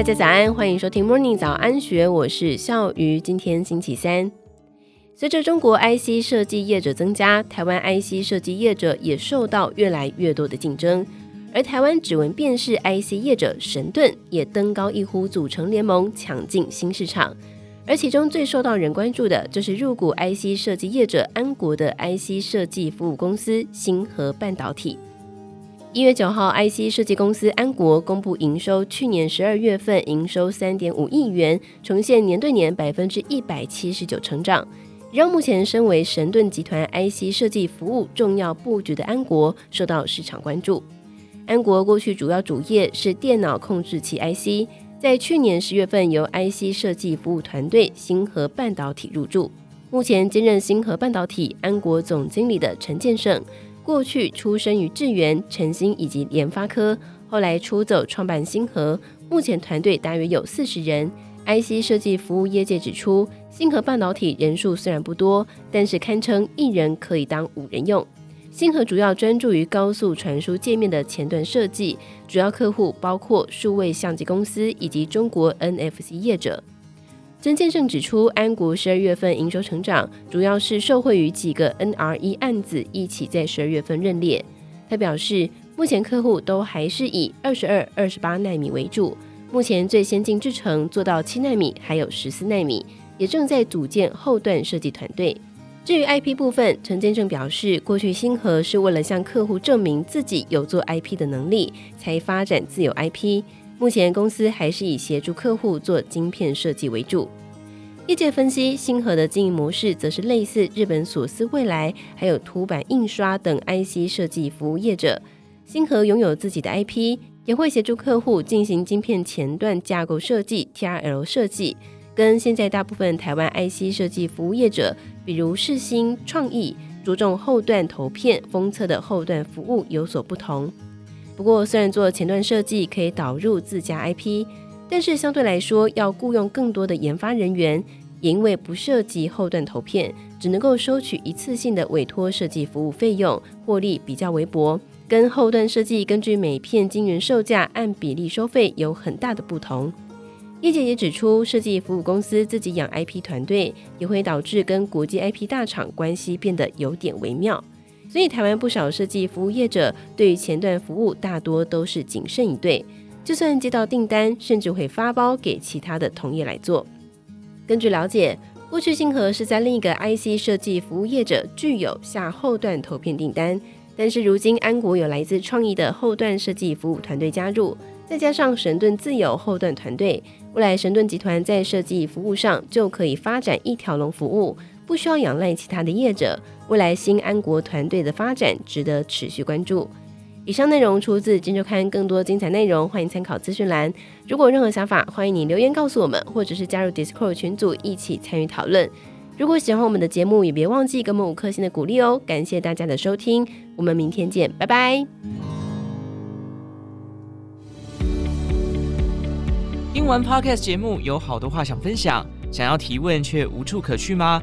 大家早安，欢迎收听 Morning 早安学，我是笑瑜。今天星期三，随着中国 IC 设计业者增加，台湾 IC 设计业者也受到越来越多的竞争。而台湾指纹辨识 IC 业者神盾也登高一呼，组成联盟抢进新市场。而其中最受到人关注的，就是入股 IC 设计业者安国的 IC 设计服务公司星河半导体。一月九号，IC 设计公司安国公布营收，去年十二月份营收三点五亿元，呈现年对年百分之一百七十九成长，让目前身为神盾集团 IC 设计服务重要布局的安国受到市场关注。安国过去主要主业是电脑控制器 IC，在去年十月份由 IC 设计服务团队星河半导体入驻，目前兼任星河半导体安国总经理的陈建胜。过去出生于智原、晨星以及联发科，后来出走创办星河，目前团队大约有四十人。IC 设计服务业界指出，星河半导体人数虽然不多，但是堪称一人可以当五人用。星河主要专注于高速传输界面的前端设计，主要客户包括数位相机公司以及中国 NFC 业者。曾建胜指出，安国十二月份营收成长，主要是受惠于几个 NRE 案子一起在十二月份认列。他表示，目前客户都还是以二十二、二十八纳米为主，目前最先进制程做到七纳米，还有十四纳米，也正在组建后段设计团队。至于 IP 部分，陈建胜表示，过去星河是为了向客户证明自己有做 IP 的能力，才发展自有 IP。目前公司还是以协助客户做晶片设计为主。业界分析，星河的经营模式则是类似日本索斯未来，还有凸版印刷等 IC 设计服务业者。星河拥有自己的 IP，也会协助客户进行晶片前段架构设计 （TRL 设计），跟现在大部分台湾 IC 设计服务业者，比如世新、创意，着重后段投片封测的后段服务有所不同。不过，虽然做前端设计可以导入自家 IP，但是相对来说要雇佣更多的研发人员，也因为不涉及后段投片，只能够收取一次性的委托设计服务费用，获利比较微薄，跟后段设计根据每片晶圆售价按比例收费有很大的不同。业界也指出，设计服务公司自己养 IP 团队，也会导致跟国际 IP 大厂关系变得有点微妙。所以，台湾不少设计服务业者对于前段服务大多都是谨慎以对，就算接到订单，甚至会发包给其他的同业来做。根据了解，过去星河是在另一个 IC 设计服务业者具有下后段投片订单，但是如今安国有来自创意的后段设计服务团队加入，再加上神盾自有后段团队，未来神盾集团在设计服务上就可以发展一条龙服务。不需要仰赖其他的业者，未来新安国团队的发展值得持续关注。以上内容出自《金周刊》，更多精彩内容欢迎参考资讯栏。如果有任何想法，欢迎你留言告诉我们，或者是加入 Discord 群组一起参与讨论。如果喜欢我们的节目，也别忘记给我们五颗星的鼓励哦。感谢大家的收听，我们明天见，拜拜。听完 Podcast 节目，有好多话想分享，想要提问却无处可去吗？